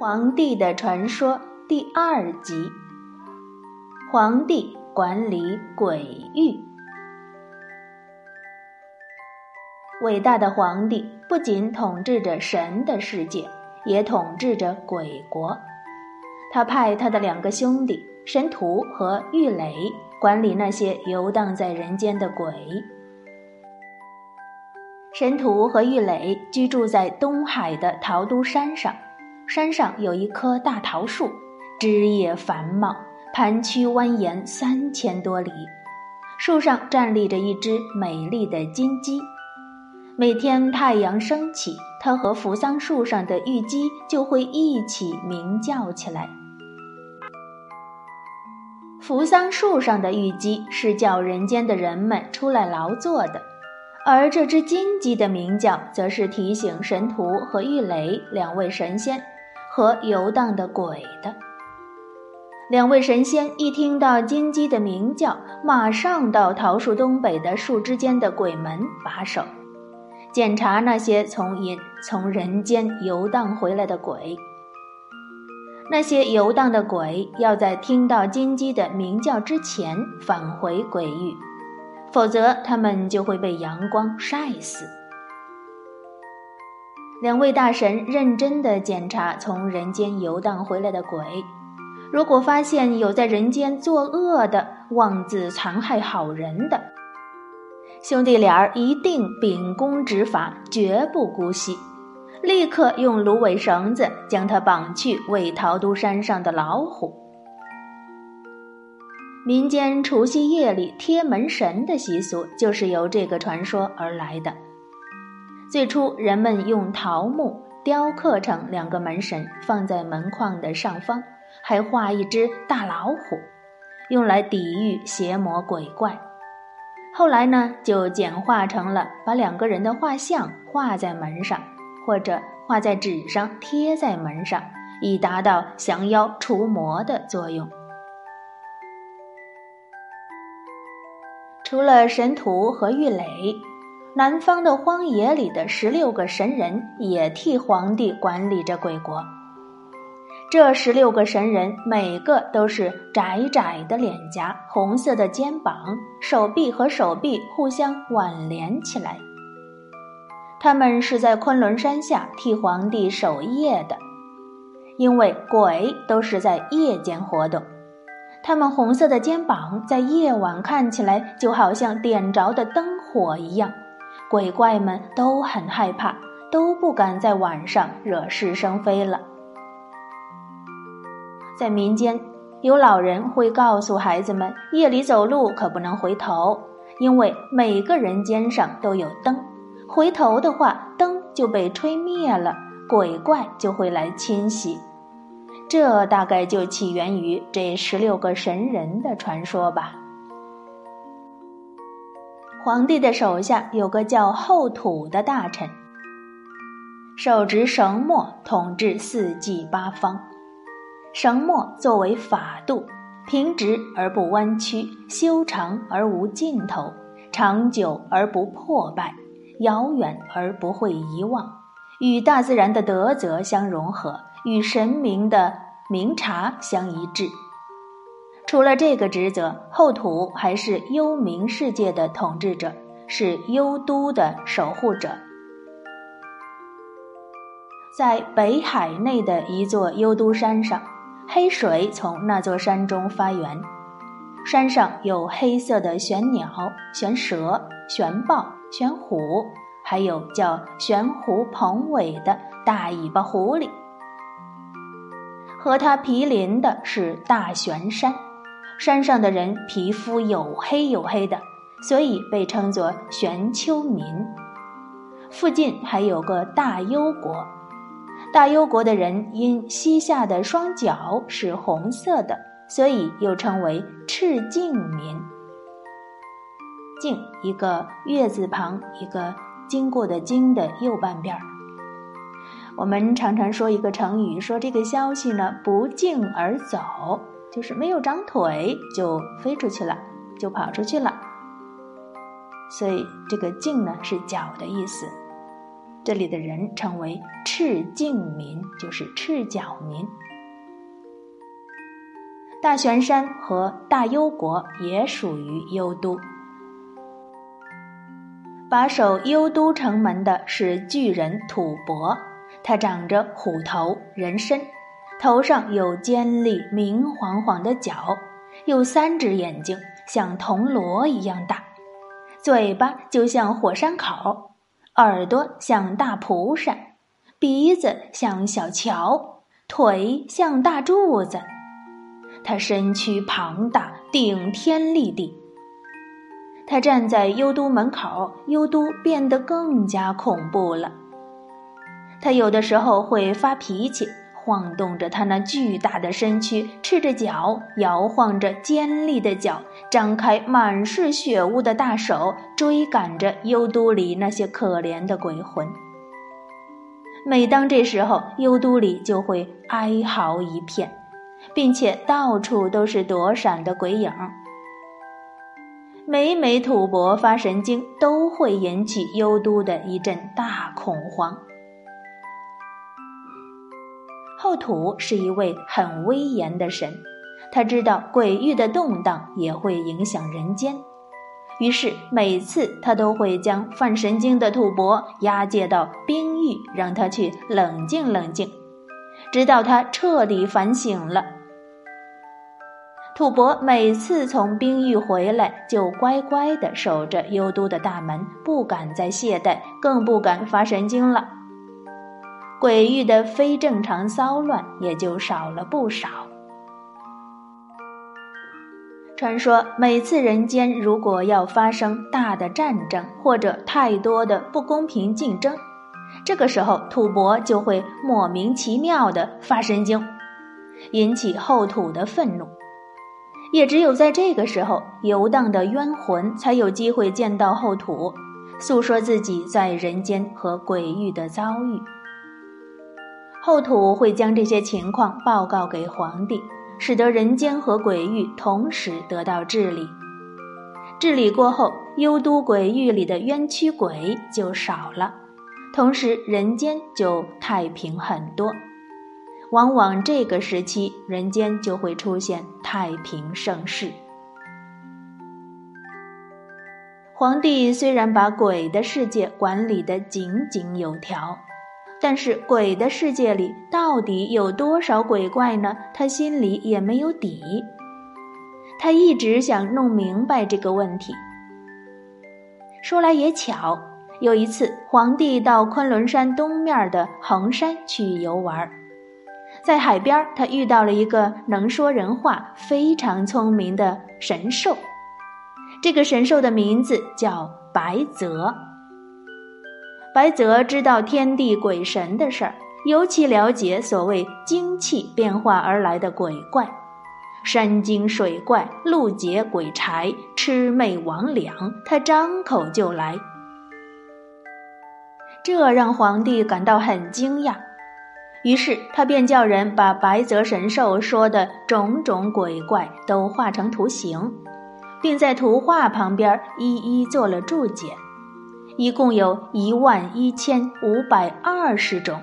皇帝的传说第二集：皇帝管理鬼域。伟大的皇帝不仅统治着神的世界，也统治着鬼国。他派他的两个兄弟神荼和郁垒管理那些游荡在人间的鬼。神荼和郁垒居住在东海的桃都山上。山上有一棵大桃树，枝叶繁茂，盘曲蜿蜒三千多里。树上站立着一只美丽的金鸡。每天太阳升起，它和扶桑树上的玉鸡就会一起鸣叫起来。扶桑树上的玉鸡是叫人间的人们出来劳作的，而这只金鸡的鸣叫，则是提醒神荼和郁垒两位神仙。和游荡的鬼的两位神仙一听到金鸡的鸣叫，马上到桃树东北的树枝间的鬼门把守，检查那些从隐从人间游荡回来的鬼。那些游荡的鬼要在听到金鸡的鸣叫之前返回鬼域，否则他们就会被阳光晒死。两位大神认真地检查从人间游荡回来的鬼，如果发现有在人间作恶的、妄自残害好人的，兄弟俩儿一定秉公执法，绝不姑息，立刻用芦苇绳子将他绑去喂桃都山上的老虎。民间除夕夜里贴门神的习俗，就是由这个传说而来的。最初，人们用桃木雕刻成两个门神，放在门框的上方，还画一只大老虎，用来抵御邪魔鬼怪。后来呢，就简化成了把两个人的画像画在门上，或者画在纸上贴在门上，以达到降妖除魔的作用。除了神荼和郁垒。南方的荒野里的十六个神人也替皇帝管理着鬼国。这十六个神人每个都是窄窄的脸颊、红色的肩膀、手臂和手臂互相挽连起来。他们是在昆仑山下替皇帝守夜的，因为鬼都是在夜间活动。他们红色的肩膀在夜晚看起来就好像点着的灯火一样。鬼怪们都很害怕，都不敢在晚上惹是生非了。在民间，有老人会告诉孩子们，夜里走路可不能回头，因为每个人肩上都有灯，回头的话，灯就被吹灭了，鬼怪就会来侵袭。这大概就起源于这十六个神人的传说吧。皇帝的手下有个叫后土的大臣，手执绳墨，统治四季八方。绳墨作为法度，平直而不弯曲，修长而无尽头，长久而不破败，遥远而不会遗忘，与大自然的德泽相融合，与神明的明察相一致。除了这个职责，后土还是幽冥世界的统治者，是幽都的守护者。在北海内的一座幽都山上，黑水从那座山中发源。山上有黑色的玄鸟、玄蛇、玄豹、玄虎，还有叫玄狐鹏尾的大尾巴狐狸。和它毗邻的是大玄山。山上的人皮肤黝黑黝黑的，所以被称作玄丘民。附近还有个大幽国，大幽国的人因膝下的双脚是红色的，所以又称为赤颈民。颈一个月字旁，一个经过的经的右半边儿。我们常常说一个成语，说这个消息呢不胫而走。就是没有长腿就飞出去了，就跑出去了。所以这个“胫”呢是脚的意思。这里的人称为赤颈民，就是赤脚民。大玄山和大幽国也属于幽都。把守幽都城门的是巨人吐蕃，他长着虎头人身，头上有尖利明晃晃的角，有三只眼睛，像铜锣一样大，嘴巴就像火山口，耳朵像大蒲扇，鼻子像小桥，腿像大柱子。他身躯庞大，顶天立地。他站在幽都门口，幽都变得更加恐怖了。他有的时候会发脾气，晃动着他那巨大的身躯，赤着脚，摇晃着尖利的脚，张开满是血污的大手，追赶着幽都里那些可怜的鬼魂。每当这时候，幽都里就会哀嚎一片。并且到处都是躲闪的鬼影。每每吐蕃发神经，都会引起幽都的一阵大恐慌。后土是一位很威严的神，他知道鬼域的动荡也会影响人间，于是每次他都会将犯神经的吐蕃押解到冰域，让他去冷静冷静。直到他彻底反省了，吐蕃每次从冰域回来，就乖乖地守着幽都的大门，不敢再懈怠，更不敢发神经了。鬼域的非正常骚乱也就少了不少。传说每次人间如果要发生大的战争，或者太多的不公平竞争。这个时候，吐蕃就会莫名其妙的发神经，引起后土的愤怒。也只有在这个时候，游荡的冤魂才有机会见到后土，诉说自己在人间和鬼域的遭遇。后土会将这些情况报告给皇帝，使得人间和鬼域同时得到治理。治理过后，幽都鬼域里的冤屈鬼就少了。同时，人间就太平很多。往往这个时期，人间就会出现太平盛世。皇帝虽然把鬼的世界管理得井井有条，但是鬼的世界里到底有多少鬼怪呢？他心里也没有底。他一直想弄明白这个问题。说来也巧。有一次，皇帝到昆仑山东面的衡山去游玩，在海边，他遇到了一个能说人话、非常聪明的神兽。这个神兽的名字叫白泽。白泽知道天地鬼神的事儿，尤其了解所谓精气变化而来的鬼怪：山精水怪、路劫鬼差、魑魅魍魉。他张口就来。这让皇帝感到很惊讶，于是他便叫人把白泽神兽说的种种鬼怪都画成图形，并在图画旁边一一做了注解，一共有一万一千五百二十种。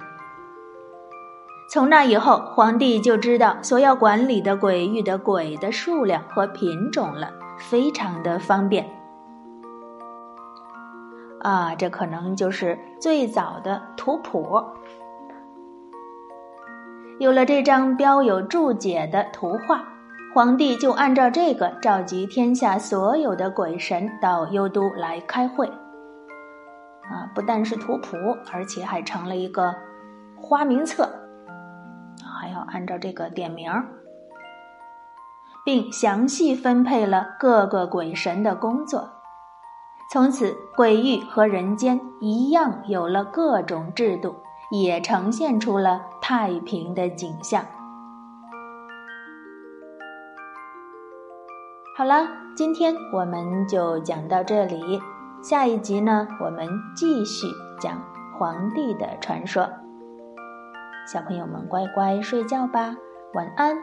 从那以后，皇帝就知道所要管理的鬼域的鬼的数量和品种了，非常的方便。啊，这可能就是最早的图谱。有了这张标有注解的图画，皇帝就按照这个召集天下所有的鬼神到幽都来开会。啊，不但是图谱，而且还成了一个花名册，还要按照这个点名，并详细分配了各个鬼神的工作。从此，鬼域和人间一样有了各种制度，也呈现出了太平的景象。好了，今天我们就讲到这里，下一集呢，我们继续讲皇帝的传说。小朋友们，乖乖睡觉吧，晚安。